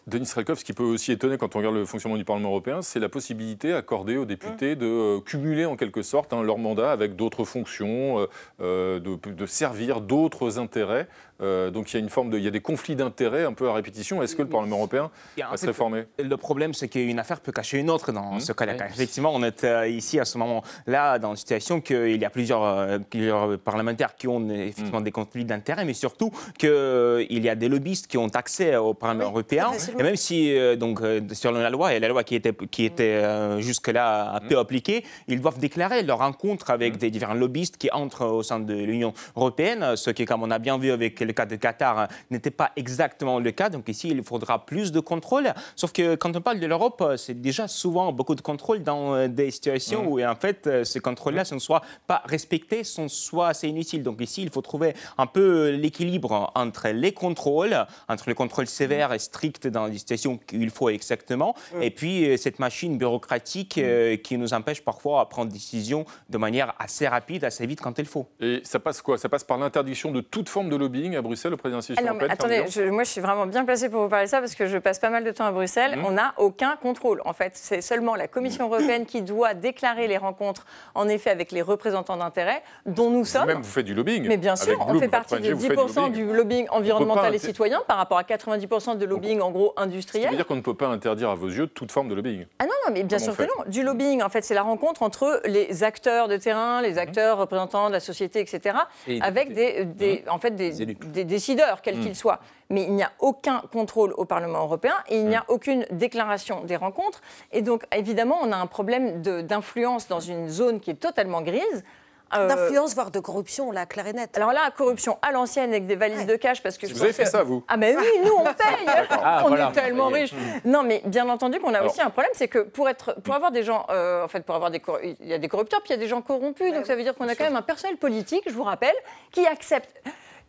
Denis Strelkov, ce qui peut aussi étonner quand on regarde le fonctionnement du Parlement européen, c'est la possibilité accordée aux députés de euh, cumuler en quelque sorte hein, leur mandat avec d'autres fonctions, euh, de, servir d'autres intérêts. Euh, donc il y a une forme de, il y a des conflits d'intérêts un peu à répétition. Est-ce que le Parlement européen va se réformer Le problème, c'est qu'une affaire peut cacher une autre dans mmh. ce cas-là. Effectivement, on est euh, ici à ce moment-là dans une situation qu'il y a plusieurs, euh, plusieurs, parlementaires qui ont effectivement mmh. des conflits d'intérêts, mais surtout qu'il y a des lobbyistes qui ont accès au Parlement européen. Et même si donc sur la loi et la loi qui était qui était jusque-là un peu mmh. appliquée, ils doivent déclarer leur rencontre avec des différents lobbyistes qui entrent au sein de l'Union européenne, ce qui, comme on a bien vu avec le cas de Qatar hein, n'était pas exactement le cas. Donc ici, il faudra plus de contrôle. Sauf que quand on parle de l'Europe, euh, c'est déjà souvent beaucoup de contrôle dans euh, des situations où, en fait, euh, ces contrôles-là ne soient pas respectés, sont soit assez inutiles. Donc ici, il faut trouver un peu l'équilibre entre les contrôles, entre le contrôle sévère et strict dans des situations qu'il faut exactement, et puis cette machine bureaucratique qui nous empêche parfois à prendre des décisions de manière assez rapide, assez vite quand il faut. Et ça passe quoi? Ça passe par l'interdiction de toute forme de lobbying à Bruxelles, le président ah Attendez, moi je suis vraiment bien placée pour vous parler de ça parce que je passe pas mal de temps à Bruxelles. Mmh. On n'a aucun contrôle. En fait, c'est seulement la Commission européenne qui doit déclarer les rencontres, en effet, avec les représentants d'intérêt, dont nous sommes. Même vous faites du lobbying. Mais bien sûr, on fait partie des 10% du lobbying environnemental et citoyen par rapport à 80% de lobbying en gros industriel. Ça veut dire qu'on ne peut pas interdire à vos yeux toute forme de lobbying. Ah non, non, mais bien sûr que non. Du lobbying, en fait, c'est la rencontre entre les acteurs de terrain, les acteurs représentants de la société, etc., avec des, des mmh. en fait, des, des décideurs, quels Mm. qu'ils soient. Mais il n'y a aucun contrôle au Parlement européen et il n'y a aucune déclaration des rencontres. Et donc, évidemment, on a un problème de- d'influence dans une zone qui est totalement grise. Euh, D'influence, voire de corruption, et net. Alors là, corruption à l'ancienne avec des valises de cash parce que je Vous avez fait que- ça, vous Ah mais oui, nous on paye. Ah, on voilà. est tellement riches. Non mais bien entendu qu'on a Alors- aussi un problème, c'est que pour être, pour avoir des gens, euh, en fait, pour avoir des, cor- il y a des corrupteurs, puis il y a des gens corrompus. donc ça veut dire qu'on a quand même un personnel politique, je vous rappelle, qui accepte.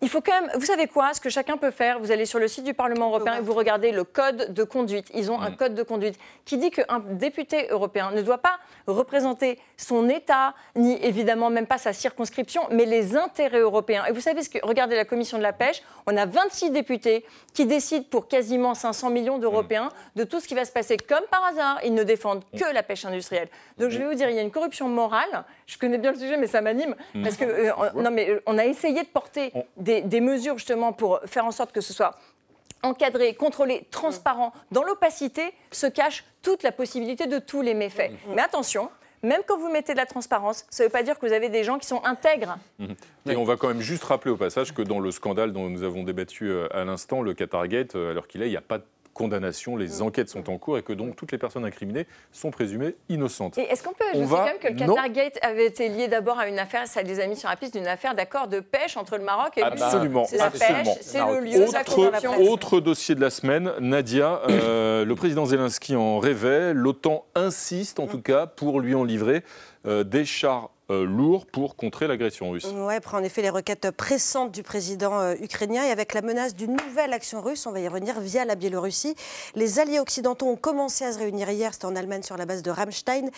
Il faut quand même, vous savez quoi, ce que chacun peut faire, vous allez sur le site du Parlement européen et vous regardez le code de conduite. Ils ont un code de conduite qui dit qu'un député européen ne doit pas représenter son État, ni évidemment même pas sa circonscription, mais les intérêts européens. Et vous savez ce que, regardez la commission de la pêche, on a 26 députés qui décident pour quasiment 500 millions d'Européens de tout ce qui va se passer. Comme par hasard, ils ne défendent que la pêche industrielle. Donc je vais vous dire, il y a une corruption morale. Je connais bien le sujet, mais ça m'anime. Mm. Parce que, euh, on- non, mais euh, on a essayé de porter des, des mesures justement pour faire en sorte que ce soit encadré, contrôlé, transparent. Dans l'opacité se cache toute la possibilité de tous les méfaits. Mais attention, même quand vous mettez de la transparence, ça ne veut pas dire que vous avez des gens qui sont intègres. Mhm. Et on va quand même juste rappeler au passage que dans le scandale dont nous avons débattu euh, à l'instant, le Qatargate, euh, alors qu'il est, il n'y a pas de condamnation, les enquêtes sont en cours et que donc toutes les personnes incriminées sont présumées innocentes. Et est-ce qu'on peut On ajouter va- quand même que le Non. Qatargate avait été lié d'abord à une affaire, ça les a mis sur la piste d'une affaire d'accord de pêche entre le Maroc et Absolument, C'est la absolument. pêche, c'est le lieu, Autre, autre dossier de la semaine, Nadia, euh, le président Zelensky en rêvait, l'OTAN insiste en tout cas pour lui en livrer euh, des chars euh, lourds pour contrer l'agression russe. Oui, après en effet les requêtes pressantes du président euh, ukrainien et avec la menace d'une nouvelle action russe, on va y revenir via la Biélorussie. Les alliés occidentaux ont commencé à se réunir hier, c'était en Allemagne sur la base de Rammstein.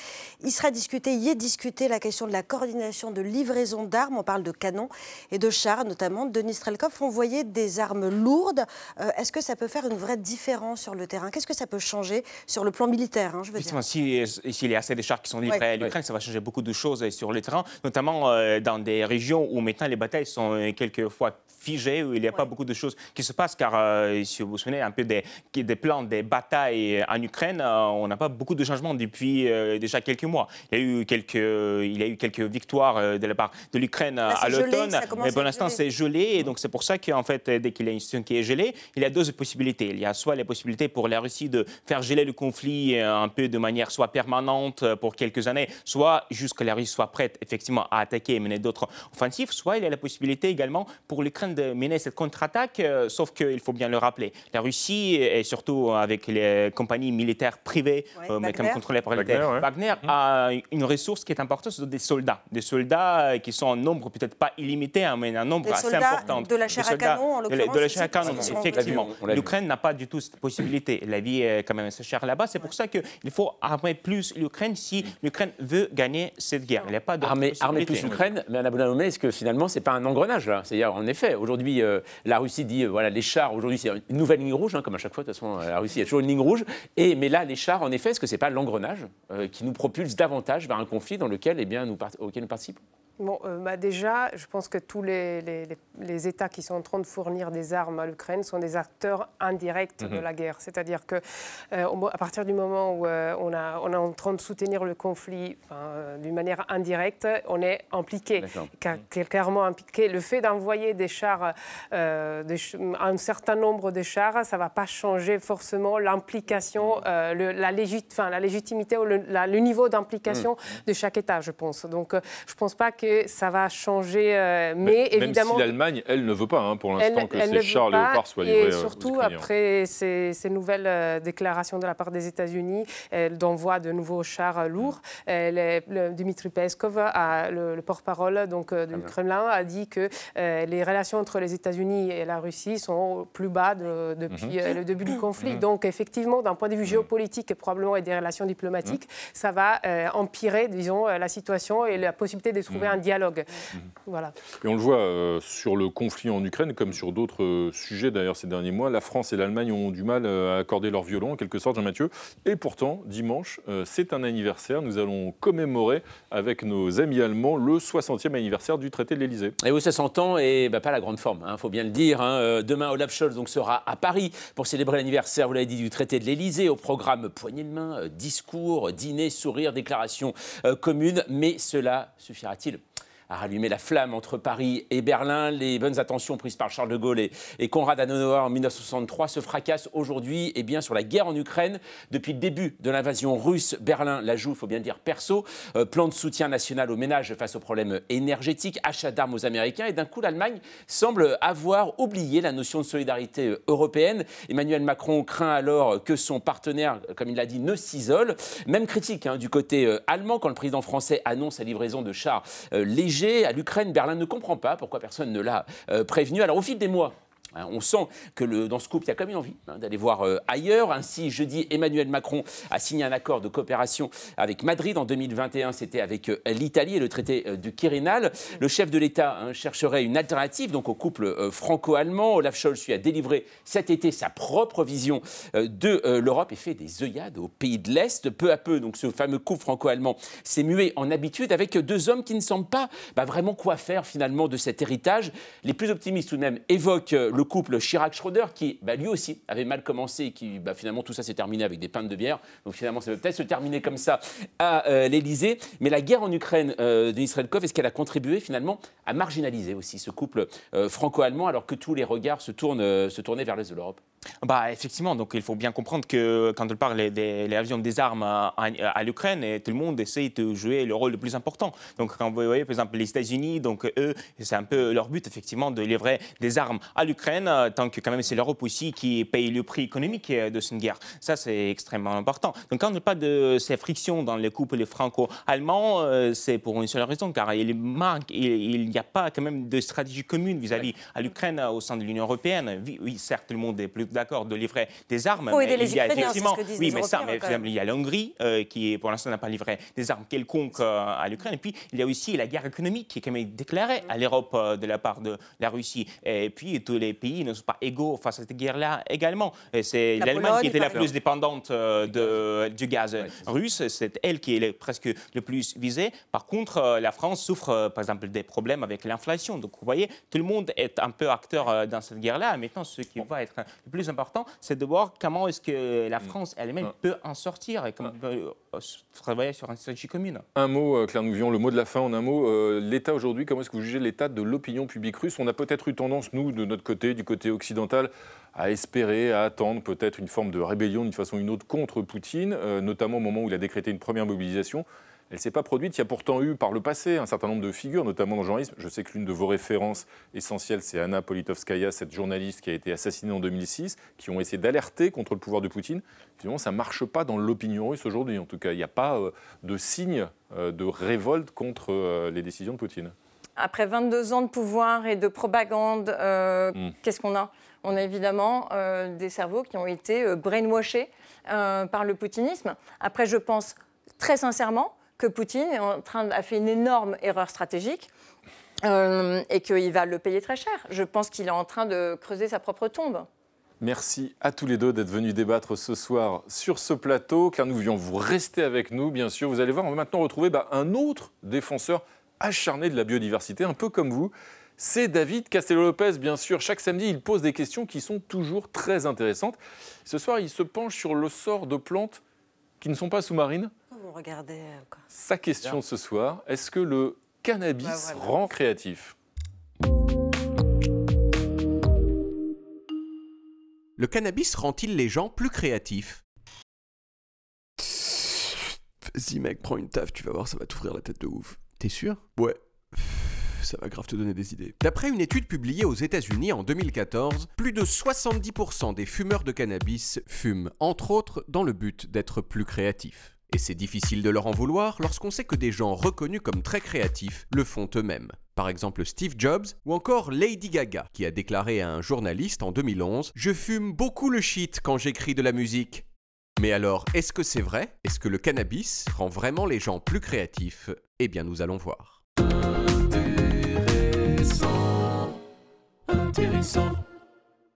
Il sera discuté, y est discuté la question de la coordination de livraison d'armes, on parle de canons et de chars notamment. Denis Strelkov, envoyer des armes lourdes, Euh, est-ce que ça peut faire une vraie différence sur le terrain? Qu'est-ce que ça peut changer sur le plan militaire, hein, je veux dire? Effectivement, si- s'il y a assez de chars qui sont livrés Ouais. à l'Ukraine, ça va changer beaucoup de choses sur le notamment euh, dans des régions où maintenant les batailles sont euh, quelquefois figées, où il n'y a pas beaucoup de choses qui se passent, car euh, si vous vous souvenez un peu des, des plans des batailles en Ukraine, euh, on n'a pas beaucoup de changements depuis euh, déjà quelques mois. Il y a eu quelques, il y a eu quelques victoires euh, de la part de l'Ukraine à l'automne, mais pour l'instant c'est gelé, et donc c'est pour ça qu'en fait, dès qu'il y a une situation qui est gelée, il y a deux possibilités. Il y a soit les possibilités pour la Russie de faire geler le conflit euh, un peu de manière soit permanente euh, pour quelques années, soit jusqu'à la Russie soit prête effectivement à attaquer et mener d'autres offensives, soit il y a la possibilité également pour l'Ukraine de mener cette contre-attaque, euh, sauf qu'il faut bien le rappeler. La Russie, et surtout avec les compagnies militaires privées, Ouais, euh, mais comme contrôlées par Wagner, ouais. Wagner a une ressource qui est importante, ce sont des soldats. Des soldats euh, qui sont en nombre peut-être pas illimité, hein, mais un nombre Des assez important. de la Des chair à soldats canon, en de la- l'occurrence, De la chair à canon, effectivement. L'Ukraine n'a pas du tout cette possibilité. La vie est quand même assez chère là-bas. C'est pour ça qu'il faut armer plus l'Ukraine si l'Ukraine veut gagner cette guerre. Il n'y a pas d'autre Armer, plus l'Ukraine, est-ce que finalement, c'est pas un engrenage là? C'est-à-dire, en effet, aujourd'hui, euh, la Russie dit, euh, voilà, les chars, aujourd'hui, c'est une nouvelle ligne rouge, hein, comme à chaque fois, de toute façon, euh, la Russie, il y a toujours une ligne rouge. Et, mais là, les chars, en effet, est-ce que c'est pas l'engrenage qui nous propulse davantage vers un conflit dans lequel, eh bien, nous, auquel nous participons? Bon, euh, bah déjà, je pense que tous les, les- États qui sont en train de fournir des armes à l'Ukraine sont des acteurs indirects de Mhm. la guerre. C'est-à-dire que euh, à partir du moment où euh, on, a, on est en train de soutenir le conflit d'une manière indirecte, on est impliqué. Ca- clairement impliqué. Le fait d'envoyer des chars, des ch- un certain nombre de chars, ça ne va pas changer forcément l'implication, le- la, légit- enfin, la légitimité ou le, la- le niveau d'implication de chaque État, je pense. Donc, je ne pense pas que ça va changer, euh, mais, Même évidemment. si l'Allemagne, elle ne veut pas hein, pour l'instant que ces chars pas, léopards soient livrés Et euh, aux surtout, après ces, ces nouvelles euh, déclarations de la part des États-Unis d'envoi de nouveaux chars lourds, les- le- Dmitry Peskov, a- le, le porte-parole donc, du Kremlin, a dit que les relations entre les États-Unis et la Russie sont au plus bas de- depuis le début du conflit. Mhm. Donc, effectivement, d'un point de vue géopolitique et probablement et des relations diplomatiques, ça va empirer, disons, la situation et la possibilité de trouver un dialogue. Voilà. Et on le voit euh, sur le conflit en Ukraine, comme sur d'autres euh, sujets d'ailleurs ces derniers mois, la France et l'Allemagne ont du mal euh, à accorder leur violon, en quelque sorte, Jean-Mathieu. Et pourtant, dimanche, euh, c'est un anniversaire. Nous allons commémorer avec nos amis allemands le 60e anniversaire du traité de l'Élysée. Et oui, ça s'entend, et bah, pas la grande forme, il faut bien le dire. hein. Demain, Olaf Scholz donc, sera à Paris pour célébrer l'anniversaire, vous l'avez dit, du traité de l'Élysée, au programme poignée de main, euh, discours, dîner, sourire, déclaration euh, commune. Mais cela suffira-t-il à rallumer la flamme entre Paris et Berlin. Les bonnes attentions prises par Charles de Gaulle et, Konrad Adenauer en 1963 se fracassent aujourd'hui et bien sur la guerre en Ukraine. Depuis le début de l'invasion russe, Berlin la joue, faut bien dire perso. Euh, plan de soutien national aux ménages face aux problèmes énergétiques, achat d'armes aux Américains. Et d'un coup, l'Allemagne semble avoir oublié la notion de solidarité euh, européenne. Emmanuel Macron craint alors que son partenaire, comme il l'a dit, ne s'isole. Même critique hein, du côté euh, allemand quand le président français annonce la livraison de chars euh, légers à l'Ukraine. Berlin ne comprend pas pourquoi personne ne l'a euh, prévenu. Alors au fil des mois, On sent que le- dans ce couple, il y a quand même une envie hein, d'aller voir euh, ailleurs. Ainsi, jeudi, Emmanuel Macron a signé un accord de coopération avec Madrid. En 2021, c'était avec euh, l'Italie et le traité euh, du Quirinal. Le chef de l'État hein, chercherait une alternative donc au couple euh, franco-allemand. Olaf Scholz lui a délivré cet été sa propre vision de l'Europe et fait des œillades aux pays de l'Est. Peu à peu, donc ce fameux couple franco-allemand s'est mué en habitude avec deux hommes qui ne semblent pas bah, vraiment quoi faire finalement de cet héritage. Les plus optimistes tout de même évoquent euh, le couple Chirac-Schroeder qui bah, lui aussi avait mal commencé et qui bah, finalement tout ça s'est terminé avec des pintes de bière. Donc finalement ça peut peut-être se terminer comme ça à euh, l'Elysée. Mais la guerre en Ukraine euh, de Israël Kov, est-ce qu'elle a contribué finalement à marginaliser aussi ce couple euh, franco-allemand alors que tous les regards se, tournent, euh, se tournaient vers l'Est de l'Europe? Bah, effectivement, donc il faut bien comprendre que quand on parle des, des avions des armes à, à- à l'Ukraine, tout le monde essaie de jouer le rôle le plus important. Donc quand vous voyez par exemple les États-Unis, donc eux, c'est un peu leur but effectivement de livrer des armes à l'Ukraine, euh, tant que quand même c'est l'Europe aussi qui paye le prix économique euh, de cette guerre. Ça c'est extrêmement important. Donc quand on parle de ces frictions dans les couples franco-allemands, euh, c'est pour une seule raison, car il manque, il n'y a pas quand même de stratégie commune vis-à-vis à l'Ukraine au sein de l'Union européenne. Oui, certes, tout le monde est plus d'accord de livrer des armes. Faut aider mais les il y a Ukrainiens, c'est ce effectivement, que disent oui, les mais ça, mais il y a la Hongrie euh, qui, pour l'instant, n'a pas livré des armes quelconques euh, à l'Ukraine. Et puis, il y a aussi la guerre économique qui est quand même déclarée à l'Europe euh, de la part de la Russie. Et puis, tous les pays ne sont pas égaux face à cette guerre-là également. C'est La l'Allemagne qui était la plus dépendante euh, de, du gaz russe. C'est elle qui est le- presque le plus visée. Par contre, euh, la France souffre, euh, par exemple, des problèmes avec l'inflation. Donc, vous voyez, tout le monde est un peu acteur euh, dans cette guerre-là. Maintenant, ce qui va être le plus important, c'est de voir comment est-ce que la France elle-même peut en sortir et comment peut euh, travailler sur une stratégie commune. Un mot, euh, Claire Nouvion, le mot de la fin en un mot. euh, L'État aujourd'hui, comment est-ce que vous jugez l'état de l'opinion publique russe? On a peut-être eu tendance, nous, de notre côté, du côté occidental, à espérer, à attendre peut-être une forme de rébellion d'une façon ou d'une autre contre Poutine, euh, notamment au moment où il a décrété une première mobilisation. Elle ne s'est pas produite. Il y a pourtant eu par le passé un certain nombre de figures, notamment dans le journalisme. Je sais que l'une de vos références essentielles, c'est Anna Politkovskaya, cette journaliste qui a été assassinée en 2006, qui ont essayé d'alerter contre le pouvoir de Poutine. Finalement, ça ne marche pas dans l'opinion russe aujourd'hui. En tout cas, il n'y a pas euh, de signe euh, de révolte contre euh, les décisions de Poutine. Après 22 ans de pouvoir et de propagande, euh, Mm. qu'est-ce qu'on a? On a évidemment euh, des cerveaux qui ont été brainwashés euh, par le poutinisme. Après, je pense très sincèrement Poutine a fait une énorme erreur stratégique. euh, et qu'il va le payer très cher. Je pense qu'il est en train de creuser sa propre tombe. Merci à tous les deux d'être venus débattre ce soir sur ce plateau. Claire Nouvion, vous restez avec nous, bien sûr. Vous allez voir, on va maintenant retrouver bah, un autre défenseur acharné de la biodiversité, un peu comme vous. C'est David Castello-Lopez, bien sûr. Chaque samedi, il pose des questions qui sont toujours très intéressantes. Ce soir, il se penche sur le sort de plantes qui ne sont pas sous-marines. On regardait euh, quoi. Sa question ce soir, est-ce que le cannabis Bah, voilà. rend créatif? Le cannabis rend-il les gens plus créatifs? Vas-y mec, prends une taf, tu vas voir, ça va t'ouvrir la tête de ouf. T'es sûr? Ouais. Ça va grave te donner des idées. D'après une étude publiée aux États-Unis en 2014, plus de 70% des fumeurs de cannabis fument, entre autres, dans le but d'être plus créatifs. Et c'est difficile de leur en vouloir lorsqu'on sait que des gens reconnus comme très créatifs le font eux-mêmes. Par exemple Steve Jobs ou encore Lady Gaga qui a déclaré à un journaliste en 2011 Je fume beaucoup le shit quand j'écris de la musique. Mais alors, est-ce que c'est vrai? Est-ce que le cannabis rend vraiment les gens plus créatifs? Eh bien, nous allons voir.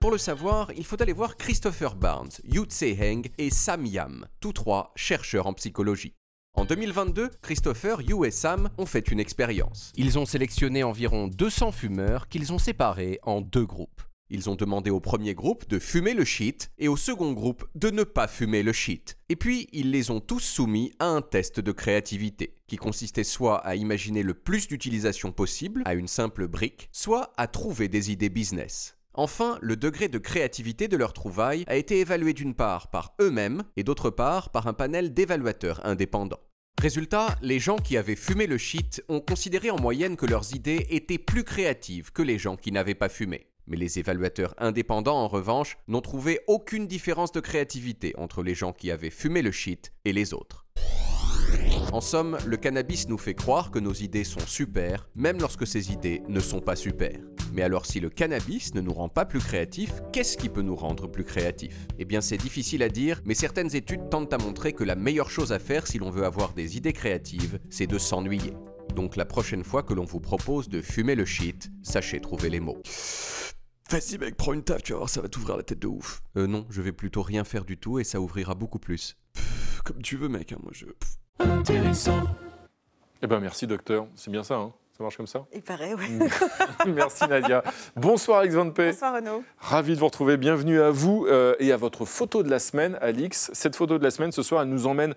Pour le savoir, il faut aller voir Christopher Barnes, Yu Heng et Sam Yam, tous trois chercheurs en psychologie. En 2022, Christopher, Yu et Sam ont fait une expérience. Ils ont sélectionné environ 200 fumeurs qu'ils ont séparés en deux groupes. Ils ont demandé au premier groupe de fumer le shit et au second groupe de ne pas fumer le shit. Et puis, ils les ont tous soumis à un test de créativité, qui consistait soit à imaginer le plus d'utilisation possible à une simple brique, soit à trouver des idées business. Enfin, le degré de créativité de leur trouvaille a été évalué d'une part par eux-mêmes et d'autre part par un panel d'évaluateurs indépendants. Résultat, les gens qui avaient fumé le shit ont considéré en moyenne que leurs idées étaient plus créatives que les gens qui n'avaient pas fumé. Mais les évaluateurs indépendants, en revanche, n'ont trouvé aucune différence de créativité entre les gens qui avaient fumé le shit et les autres. En somme, le cannabis nous fait croire que nos idées sont super, même lorsque ces idées ne sont pas super. Mais alors si le cannabis ne nous rend pas plus créatifs, qu'est-ce qui peut nous rendre plus créatifs? Eh bien c'est difficile à dire, mais certaines études tentent à montrer que la meilleure chose à faire si l'on veut avoir des idées créatives, c'est de s'ennuyer. Donc la prochaine fois que l'on vous propose de fumer le shit, sachez trouver les mots. Vas-y mec, prends une taf, tu vas voir, ça va t'ouvrir la tête de ouf. Euh non, je vais plutôt rien faire du tout et ça ouvrira beaucoup plus. Pff, comme tu veux mec, hein, moi je... Pff. Intéressant. Eh ben merci docteur, c'est bien ça, hein? Ça marche comme ça Il paraît, oui. Merci Nadia. Bonsoir Alex Van P. Bonsoir Renaud. Ravi de vous retrouver. Bienvenue à vous euh, et à votre photo de la semaine, Alix. Cette photo de la semaine, ce soir, elle nous emmène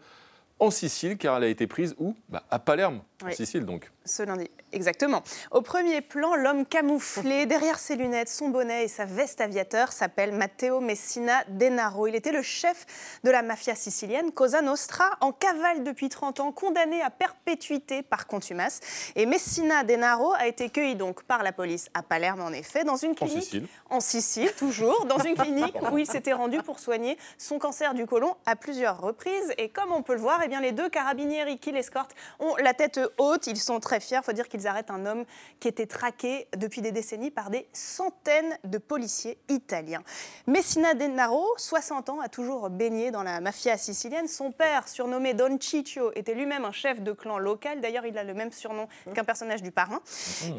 en Sicile, car elle a été prise où? Bah, À Palerme, en. Sicile donc. Ce lundi, exactement. Au premier plan, l'homme camouflé derrière ses lunettes, son bonnet et sa veste aviateur s'appelle Matteo Messina Denaro. Il était le chef de la mafia sicilienne Cosa Nostra, en cavale depuis 30 ans, condamné à perpétuité par contumace. Et Messina Denaro a été cueilli donc par la police à Palerme, en effet, dans une En clinique Sicile. en Sicile, toujours, dans une clinique où il s'était rendu pour soigner son cancer du côlon à plusieurs reprises. Et comme on peut le voir, eh bien, les deux carabinieri qui l'escortent ont la tête haute. Ils sont très fiers. Il faut dire qu'ils arrêtent un homme qui était traqué depuis des décennies par des centaines de policiers italiens. Messina Denaro, 60 ans, a toujours baigné dans la mafia sicilienne. Son père, surnommé Don Ciccio, était lui-même un chef de clan local. D'ailleurs, il a le même surnom qu'un personnage du parrain,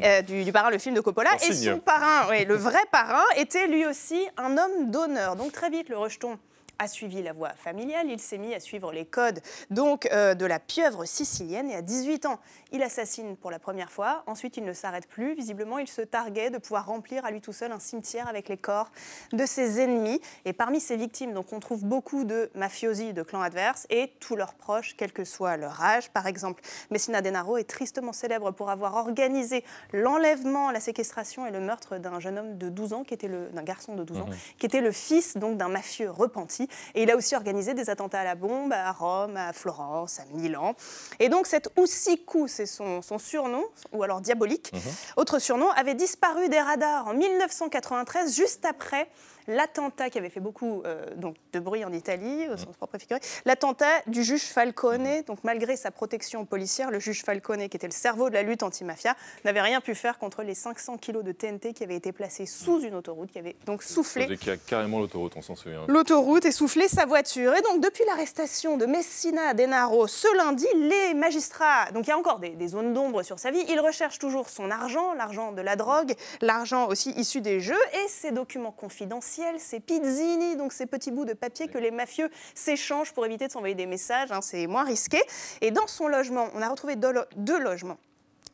euh, du, du parrain, le film de Coppola. Et signe. son parrain, le vrai parrain, était lui aussi un homme d'honneur. Donc très vite, le rejeton a suivi la voie familiale, il s'est mis à suivre les codes donc euh, de la pieuvre sicilienne et à 18 ans, il assassine pour la première fois. Ensuite, il ne s'arrête plus. Visiblement, il se targuait de pouvoir remplir à lui tout seul un cimetière avec les corps de ses ennemis. Et parmi ses victimes, donc on trouve beaucoup de mafiosi de clans adverses et tous leurs proches, quel que soit leur âge. Par exemple, Messina Denaro est tristement célèbre pour avoir organisé l'enlèvement, la séquestration et le meurtre d'un jeune homme de 12 ans, qui était le d'un garçon de 12 ans, Mhm. qui était le fils donc d'un mafieux repenti. Et il a aussi organisé des attentats à la bombe à Rome, à Florence, à Milan. Et donc cet Oussikou, c'est son, son surnom, ou alors diabolique, autre surnom, avait disparu des radars en 1993, juste après l'attentat qui avait fait beaucoup euh, donc, de bruit en Italie, au sens propre et figuré, l'attentat du juge Falcone. Donc malgré sa protection policière, le juge Falcone, qui était le cerveau de la lutte anti-mafia, n'avait rien pu faire contre les 500 kilos de TNT qui avaient été placés sous une autoroute, qui avait donc soufflé Vous avez carrément l'autoroute, on s'en souvient. l'autoroute et souffler sa voiture. Et donc, depuis l'arrestation de Messina Denaro ce lundi, les magistrats, donc il y a encore des, des zones d'ombre sur sa vie, ils recherchent toujours son argent, l'argent de la drogue, l'argent aussi issu des jeux et ses documents confidentiels, ces pizzini, donc ces petits bouts de papier que les mafieux s'échangent pour éviter de s'envoyer des messages, hein, c'est moins risqué. Et dans son logement, on a retrouvé deux, lo- deux logements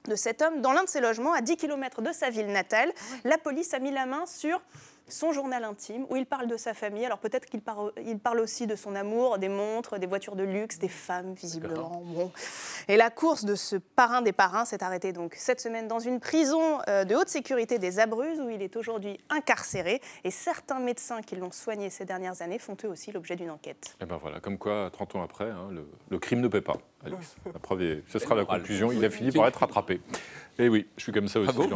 de cet homme. Dans l'un de ses logements, à 10 km de sa ville natale, la police a mis la main sur son journal intime où il parle de sa famille. Alors peut-être qu'il parle, il parle aussi de son amour, des montres, des voitures de luxe, des femmes visiblement. Bon. Et la course de ce parrain des parrains s'est arrêtée donc cette semaine dans une prison euh, de haute sécurité des Abruzzes où il est aujourd'hui incarcéré. Et certains médecins qui l'ont soigné ces dernières années font eux aussi l'objet d'une enquête. Et ben voilà, comme quoi, 30 ans après, hein, le, le crime ne paie pas, Alex. La preuve est- ce sera la conclusion. Il a fini par être rattrapé. Et oui, je suis comme ça aussi, oui,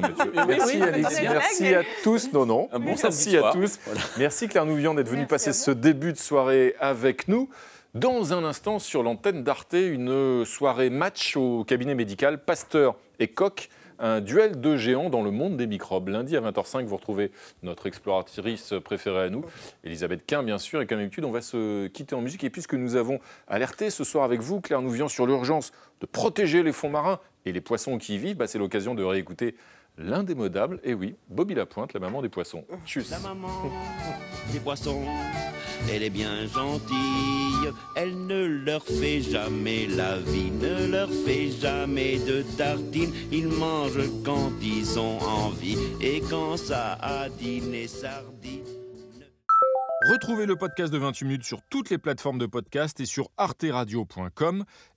Merci oui, Alex, c'est bien. merci à tous. Non, non, Un bon merci à tous. Voilà. Merci Claire Nouvian d'être venue passer ce début de soirée avec nous. Dans un instant, sur l'antenne d'Arte, une soirée match au cabinet médical Pasteur et Coq, un duel de géants dans le monde des microbes. Lundi à 20h05, vous retrouvez notre exploratrice préférée à nous, Elisabeth Quint, bien sûr. Et comme d'habitude, on va se quitter en musique. Et puisque nous avons alerté ce soir avec vous, Claire Nouvian, sur l'urgence de protéger les fonds marins et les poissons qui y vivent, bah, c'est l'occasion de réécouter l'indémodable, et oui, Bobby Lapointe, la maman des poissons. Tchuss La maman des poissons, elle est bien gentille. Elle ne leur fait jamais la vie, ne leur fait jamais de tartines. Ils mangent quand ils ont envie et quand ça a dîné sardines. Retrouvez le podcast de 28 minutes sur toutes les plateformes de podcast et sur arteradio.com.